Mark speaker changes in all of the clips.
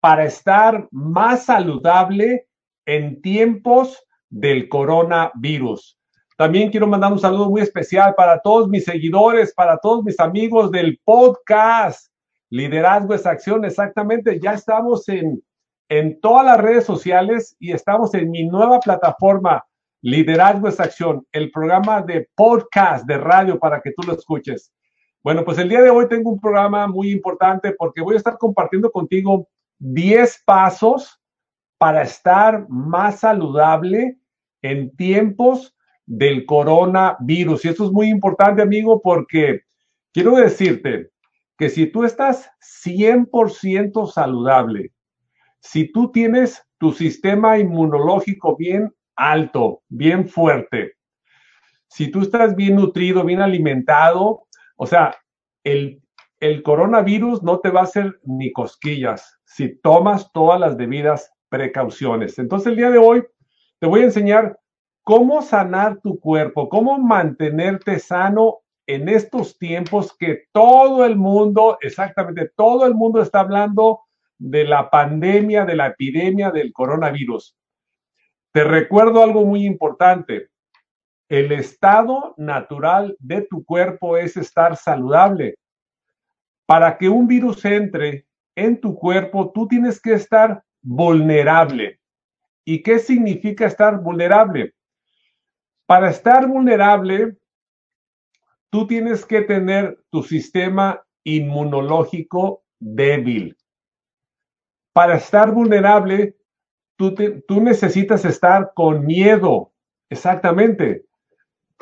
Speaker 1: para estar más saludable en tiempos del coronavirus. También quiero mandar un saludo muy especial para todos mis seguidores, para todos mis amigos del podcast. Liderazgo es acción, exactamente. Ya estamos en, en todas las redes sociales y estamos en mi nueva plataforma, Liderazgo es acción, el programa de podcast de radio para que tú lo escuches. Bueno, pues el día de hoy tengo un programa muy importante porque voy a estar compartiendo contigo 10 pasos para estar más saludable en tiempos del coronavirus. Y esto es muy importante, amigo, porque quiero decirte que si tú estás 100% saludable, si tú tienes tu sistema inmunológico bien alto, bien fuerte, si tú estás bien nutrido, bien alimentado, o sea, el, el coronavirus no te va a hacer ni cosquillas si tomas todas las debidas precauciones. Entonces el día de hoy te voy a enseñar cómo sanar tu cuerpo, cómo mantenerte sano en estos tiempos que todo el mundo, exactamente todo el mundo está hablando de la pandemia, de la epidemia del coronavirus. Te recuerdo algo muy importante. El estado natural de tu cuerpo es estar saludable. Para que un virus entre en tu cuerpo, tú tienes que estar vulnerable. ¿Y qué significa estar vulnerable? Para estar vulnerable, tú tienes que tener tu sistema inmunológico débil. Para estar vulnerable, tú, necesitas estar con miedo, exactamente.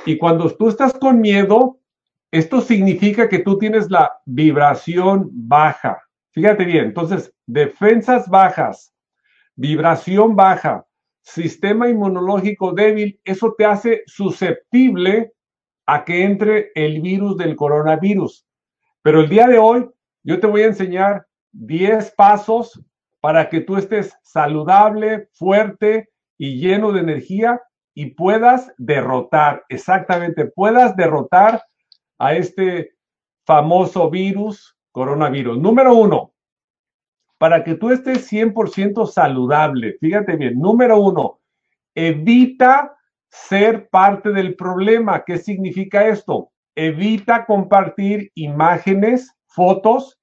Speaker 1: Y cuando tú estás con miedo, esto significa que tú tienes la vibración baja. Fíjate bien, entonces, defensas bajas, vibración baja, sistema inmunológico débil, eso te hace susceptible a que entre el virus del coronavirus. Pero el día de hoy yo te voy a enseñar 10 pasos para que tú estés saludable, fuerte y lleno de energía y puedas derrotar, exactamente, puedas derrotar a este famoso virus, coronavirus. Número uno, para que tú estés 100% saludable, fíjate bien, número uno, evita ser parte del problema. ¿Qué significa esto? Evita compartir imágenes, fotos,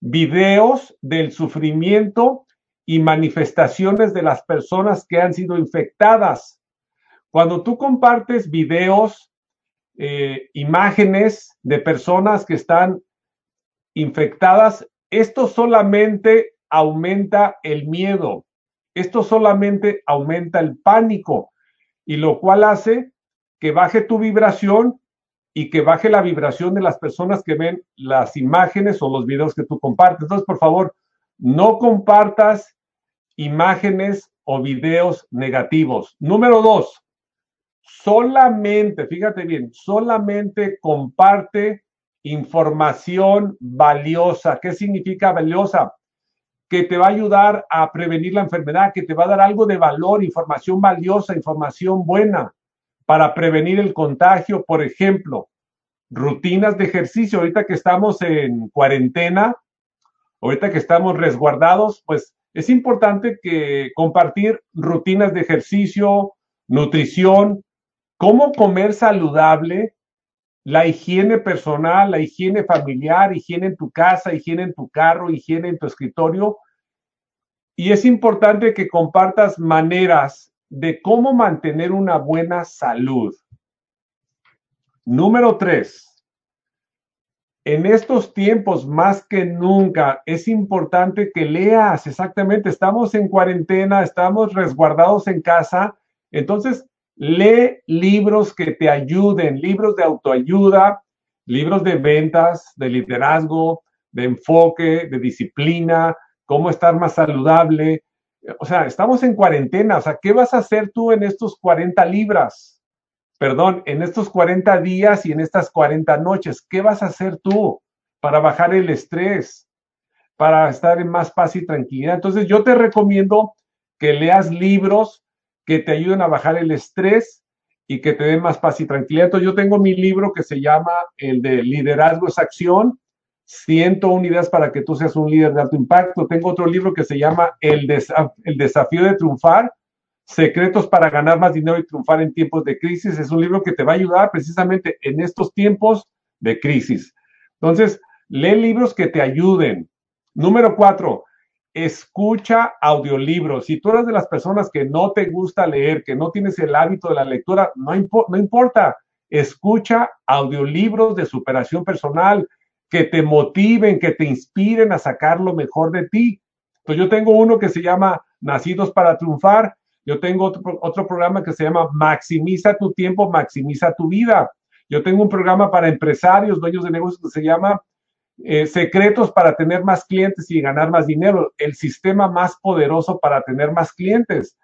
Speaker 1: videos del sufrimiento y manifestaciones de las personas que han sido infectadas. Cuando tú compartes videos, eh, imágenes de personas que están infectadas, esto solamente aumenta el miedo, esto solamente aumenta el pánico, y lo cual hace que baje tu vibración y que baje la vibración de las personas que ven las imágenes o los videos que tú compartes. Entonces, por favor, no compartas imágenes o videos negativos. Número dos, solamente, fíjate bien, solamente comparte información valiosa. ¿Qué significa valiosa? Que te va a ayudar a prevenir la enfermedad, que te va a dar algo de valor, información valiosa, información buena para prevenir el contagio. Por ejemplo, rutinas de ejercicio. Ahorita que estamos en cuarentena, ahorita que estamos resguardados, pues es importante que compartir rutinas de ejercicio, nutrición, cómo comer saludable, la higiene personal, la higiene familiar, higiene en tu casa, higiene en tu carro, higiene en tu escritorio. Y es importante que compartas maneras de cómo mantener una buena salud. Número tres, en estos tiempos más que nunca es importante que leas exactamente, estamos en cuarentena, estamos resguardados en casa, entonces Lee libros que te ayuden, libros de autoayuda, libros de ventas, de liderazgo, de enfoque, de disciplina, cómo estar más saludable. O sea, estamos en cuarentena. O sea, ¿qué vas a hacer tú en estos 40 libras? Perdón, en estos 40 días y en estas 40 noches. ¿Qué vas a hacer tú para bajar el estrés? Para estar en más paz y tranquilidad. Entonces, yo te recomiendo que leas libros que te ayuden a bajar el estrés y que te den más paz y tranquilidad. Entonces, yo tengo mi libro que se llama el de Liderazgo es Acción. 101 ideas para que tú seas un líder de alto impacto. Tengo otro libro que se llama El, el desafío de triunfar, secretos para ganar más dinero y triunfar en tiempos de crisis. Es un libro que te va a ayudar precisamente en estos tiempos de crisis. Entonces, lee libros que te ayuden. Número cuatro, escucha audiolibros. Si tú eres de las personas que no te gusta leer, que no tienes el hábito de la lectura, no, importa. Escucha audiolibros de superación personal que te motiven, que te inspiren a sacar lo mejor de ti. Pues yo tengo uno que se llama Nacidos para Triunfar. Yo tengo otro, otro programa que se llama Maximiza tu tiempo, maximiza tu vida. Yo tengo un programa para empresarios, dueños de negocios que se llama eh, Secretos para tener más clientes y ganar más dinero, el sistema más poderoso para tener más clientes.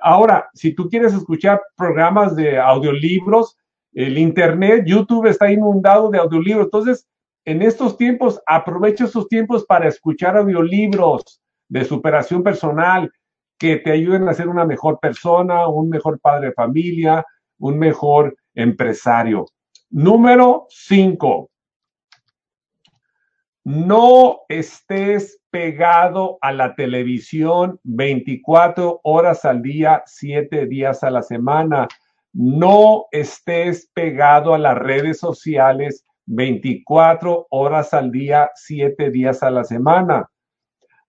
Speaker 1: Ahora, si tú quieres escuchar programas de audiolibros, el Internet, YouTube está inundado de audiolibros. Entonces, en estos tiempos, aprovecha esos tiempos para escuchar audiolibros de superación personal que te ayuden a ser una mejor persona, un mejor padre de familia, un mejor empresario. Número cinco, no estés pegado a la televisión 24 horas al día, 7 días a la semana. No estés pegado a las redes sociales 24 horas al día, 7 días a la semana.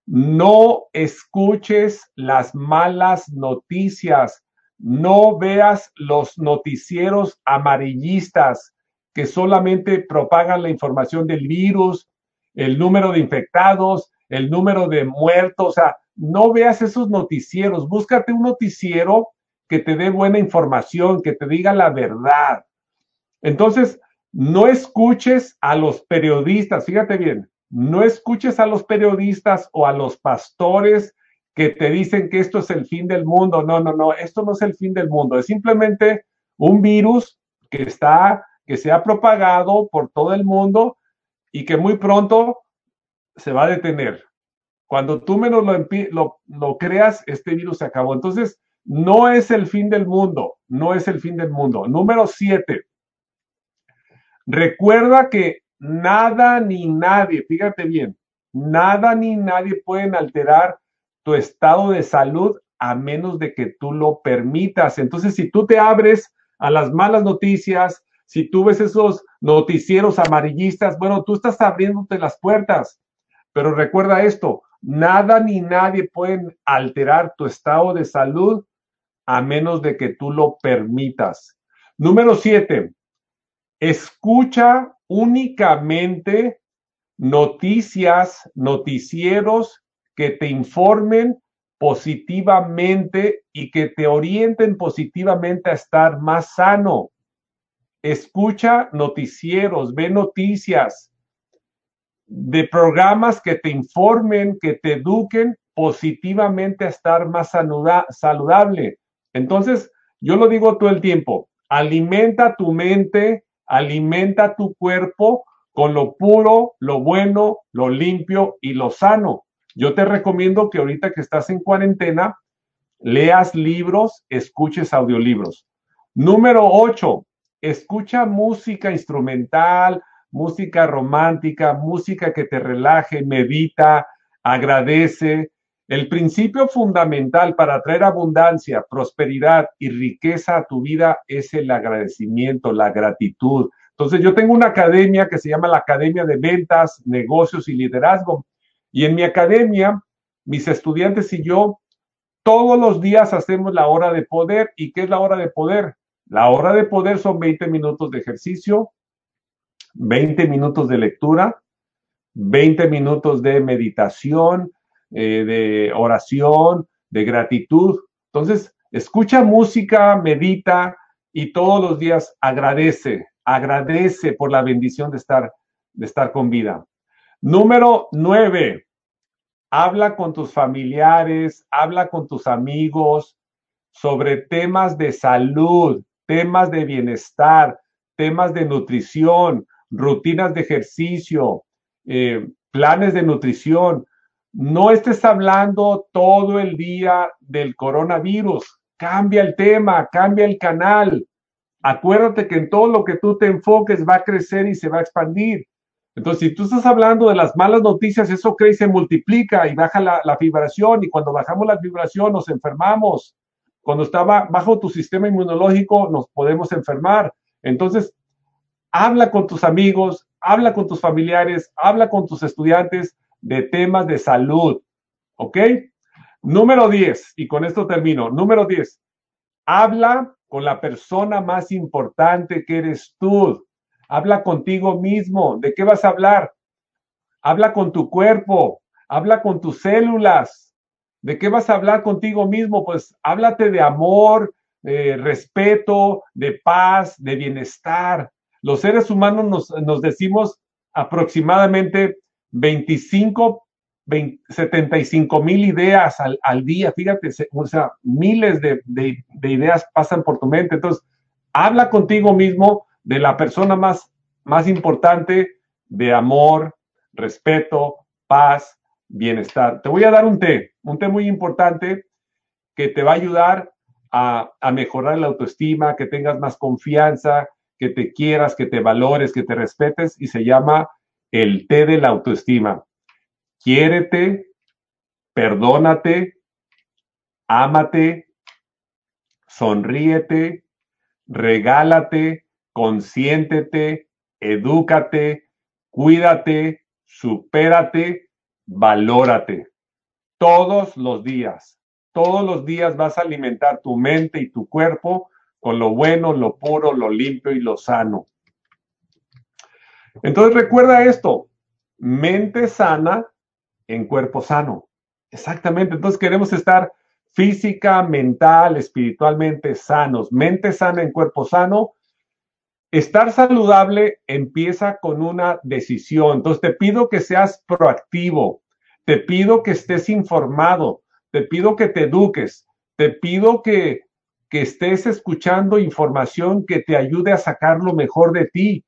Speaker 1: No escuches las malas noticias. No veas los noticieros amarillistas que solamente propagan la información del virus, el número de infectados, el número de muertos, o sea, no veas esos noticieros, búscate un noticiero que te dé buena información, que te diga la verdad. Entonces, no escuches a los periodistas, fíjate bien, no escuches a los periodistas o a los pastores que te dicen que esto es el fin del mundo. No, no, no, esto no es el fin del mundo, es simplemente un virus que está, que se ha propagado por todo el mundo y que muy pronto se va a detener. Cuando tú menos lo, lo, creas, este virus se acabó. Entonces, no es el fin del mundo, no es el fin del mundo. Número siete, recuerda que nada ni nadie, fíjate bien, nada ni nadie pueden alterar tu estado de salud a menos de que tú lo permitas. Entonces, si tú te abres a las malas noticias, si tú ves esos noticieros amarillistas, bueno, tú estás abriéndote las puertas. Pero recuerda esto, nada ni nadie pueden alterar tu estado de salud a menos de que tú lo permitas. Número siete, escucha únicamente noticias, noticieros que te informen positivamente y que te orienten positivamente a estar más sano escucha noticieros, ve noticias de programas que te informen, que te eduquen positivamente a estar más saludable. Entonces, yo lo digo todo el tiempo, alimenta tu mente, alimenta tu cuerpo con lo puro, lo bueno, lo limpio y lo sano. Yo te recomiendo que ahorita que estás en cuarentena, leas libros, escuches audiolibros. Número 8, escucha música instrumental, música romántica, música que te relaje, medita, agradece. El principio fundamental para traer abundancia, prosperidad y riqueza a tu vida es el agradecimiento, la gratitud. Entonces yo tengo una academia que se llama la Academia de Ventas, Negocios y Liderazgo. Y en mi academia, mis estudiantes y yo, todos los días hacemos la hora de poder. ¿Y qué es la hora de poder? La hora de poder son 20 minutos de ejercicio, 20 minutos de lectura, 20 minutos de meditación, eh, de oración, de gratitud. Entonces, escucha música, medita y todos los días agradece, agradece por la bendición de estar, de estar con vida. Número nueve, habla con tus familiares, habla con tus amigos sobre temas de salud, temas de bienestar, temas de nutrición, rutinas de ejercicio, eh, planes de nutrición. No estés hablando todo el día del coronavirus. Cambia el tema, cambia el canal. Acuérdate que en todo lo que tú te enfoques va a crecer y se va a expandir. Entonces, si tú estás hablando de las malas noticias, eso crece, se multiplica y baja la, la vibración. Y cuando bajamos la vibración, nos enfermamos. Cuando está bajo tu sistema inmunológico, nos podemos enfermar. Entonces, habla con tus amigos, habla con tus familiares, habla con tus estudiantes de temas de salud. ¿Ok? Número 10, y con esto termino. Número 10, habla con la persona más importante que eres tú. Habla contigo mismo. ¿De qué vas a hablar? Habla con tu cuerpo, habla con tus células. ¿De qué vas a hablar contigo mismo? Pues háblate de amor, de respeto, de paz, de bienestar. Los seres humanos nos, decimos aproximadamente 25 75 mil ideas al, día, fíjate, o sea, miles de, ideas pasan por tu mente. Entonces, habla contigo mismo de la persona más, más importante de amor, respeto, paz, bienestar. Te voy a dar un té, un té muy importante que te va a ayudar a, a mejorar la autoestima, que tengas más confianza, que te quieras, que te valores, que te respetes y se llama el té de la autoestima quiérete, perdónate, ámate, sonríete, regálate, consiéntete, edúcate, cuídate, supérate, valórate. Todos los días, todos los días vas a alimentar tu mente y tu cuerpo con lo bueno, lo puro, lo limpio y lo sano. Entonces recuerda esto, mente sana, en cuerpo sano. Exactamente. Entonces queremos estar física, mental, espiritualmente sanos. Mente sana en cuerpo sano. Estar saludable empieza con una decisión. Entonces te pido que seas proactivo. Te pido que estés informado. Te pido que te eduques. Te pido que, que estés escuchando información que te ayude a sacar lo mejor de ti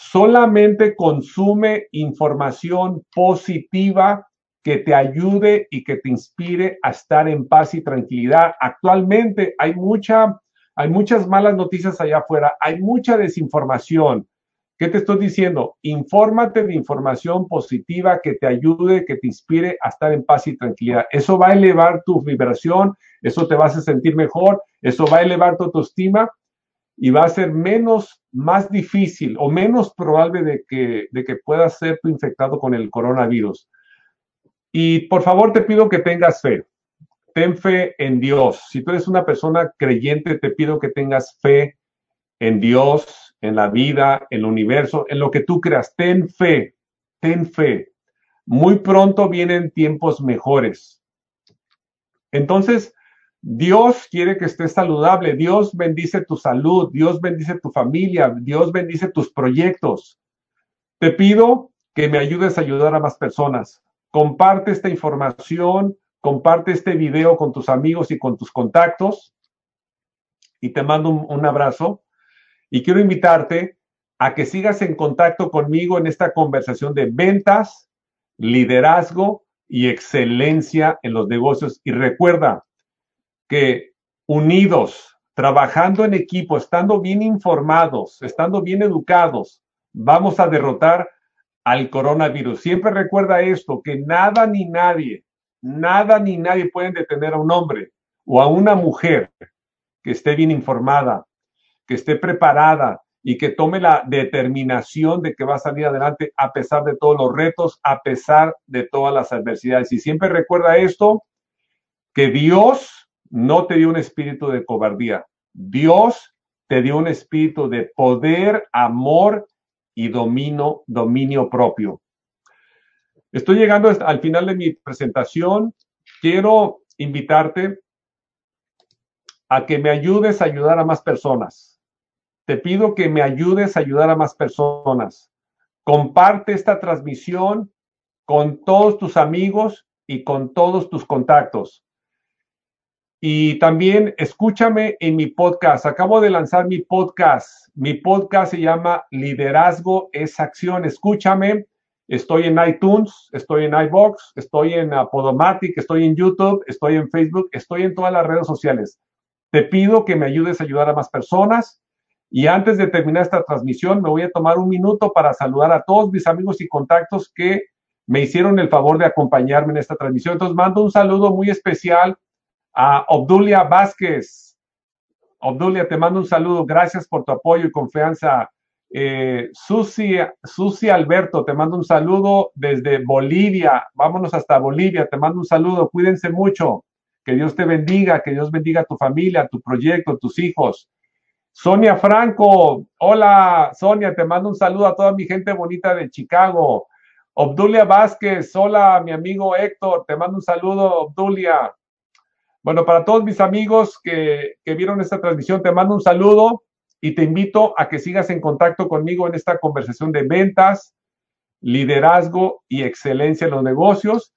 Speaker 1: solamente consume información positiva que te ayude y que te inspire a estar en paz y tranquilidad. Actualmente hay mucha, hay muchas malas noticias allá afuera, hay mucha desinformación. ¿Qué te estoy diciendo? Infórmate de información positiva que te ayude, que te inspire a estar en paz y tranquilidad. Eso va a elevar tu vibración, eso te va a hacer sentir mejor, eso va a elevar tu autoestima y va a ser menos, más difícil o menos probable de que, de que puedas ser infectado con el coronavirus. Y por favor te pido que tengas fe. Ten fe en Dios. Si tú eres una persona creyente, te pido que tengas fe en Dios, en la vida, en el universo, en lo que tú creas. Ten fe, ten fe. Muy pronto vienen tiempos mejores. Entonces, Dios quiere que estés saludable, Dios bendice tu salud, Dios bendice tu familia, Dios bendice tus proyectos. Te pido que me ayudes a ayudar a más personas. Comparte esta información, comparte este video con tus amigos y con tus contactos. Y te mando un, abrazo. Y quiero invitarte a que sigas en contacto conmigo en esta conversación de ventas, liderazgo y excelencia en los negocios. Y recuerda, que unidos, trabajando en equipo, estando bien informados, estando bien educados, vamos a derrotar al coronavirus. Siempre recuerda esto, que nada ni nadie, nada ni nadie pueden detener a un hombre o a una mujer que esté bien informada, que esté preparada y que tome la determinación de que va a salir adelante a pesar de todos los retos, a pesar de todas las adversidades. Y siempre recuerda esto, que Dios no te dio un espíritu de cobardía. Dios te dio un espíritu de poder, amor y dominio, dominio propio. Estoy llegando al final de mi presentación. Quiero invitarte a que me ayudes a ayudar a más personas. Te pido que me ayudes a ayudar a más personas. Comparte esta transmisión con todos tus amigos y con todos tus contactos. Y también escúchame en mi podcast. Acabo de lanzar mi podcast. Mi podcast se llama Liderazgo es Acción. Escúchame. Estoy en iTunes, estoy en iBox, estoy en Podomatic, estoy en YouTube, estoy en Facebook, estoy en todas las redes sociales. Te pido que me ayudes a ayudar a más personas Y antes de terminar esta transmisión, me voy a tomar un minuto para saludar a todos mis amigos y contactos que me hicieron el favor de acompañarme en esta transmisión. Entonces, mando un saludo muy especial a Obdulia Vázquez. Obdulia, te mando un saludo. Gracias por tu apoyo y confianza. Eh, Susi, Susi Alberto, te mando un saludo desde Bolivia. Vámonos hasta Bolivia. Te mando un saludo. Cuídense mucho. Que Dios te bendiga, que Dios bendiga a tu familia, tu proyecto, tus hijos. Sonia Franco, hola Sonia, te mando un saludo a toda mi gente bonita de Chicago. Obdulia Vázquez, hola mi amigo Héctor, te mando un saludo, Obdulia. Bueno, para todos mis amigos que, que vieron esta transmisión, te mando un saludo y te invito a que sigas en contacto conmigo en esta conversación de ventas, liderazgo y excelencia en los negocios.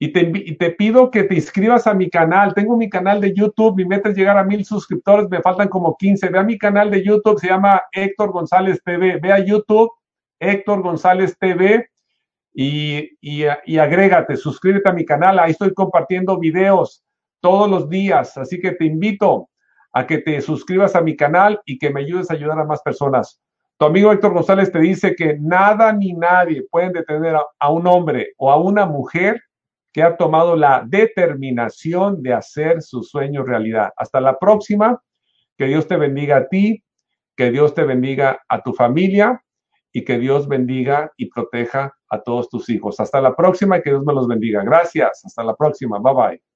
Speaker 1: Y te, pido que te inscribas a mi canal. Tengo mi canal de YouTube, mi meta es llegar a mil suscriptores, me faltan como 15. Ve a mi canal de YouTube, se llama Héctor González TV. Ve a YouTube, Héctor González TV, y, y agrégate, suscríbete a mi canal. Ahí estoy compartiendo videos todos los días, así que te invito a que te suscribas a mi canal y que me ayudes a ayudar a más personas. Tu amigo Héctor González te dice que nada ni nadie pueden detener a un hombre o a una mujer que ha tomado la determinación de hacer su sueño realidad. Hasta la próxima. Que Dios te bendiga a ti, que Dios te bendiga a tu familia y que Dios bendiga y proteja a todos tus hijos. Hasta la próxima y que Dios me los bendiga. Gracias. Hasta la próxima. Bye bye.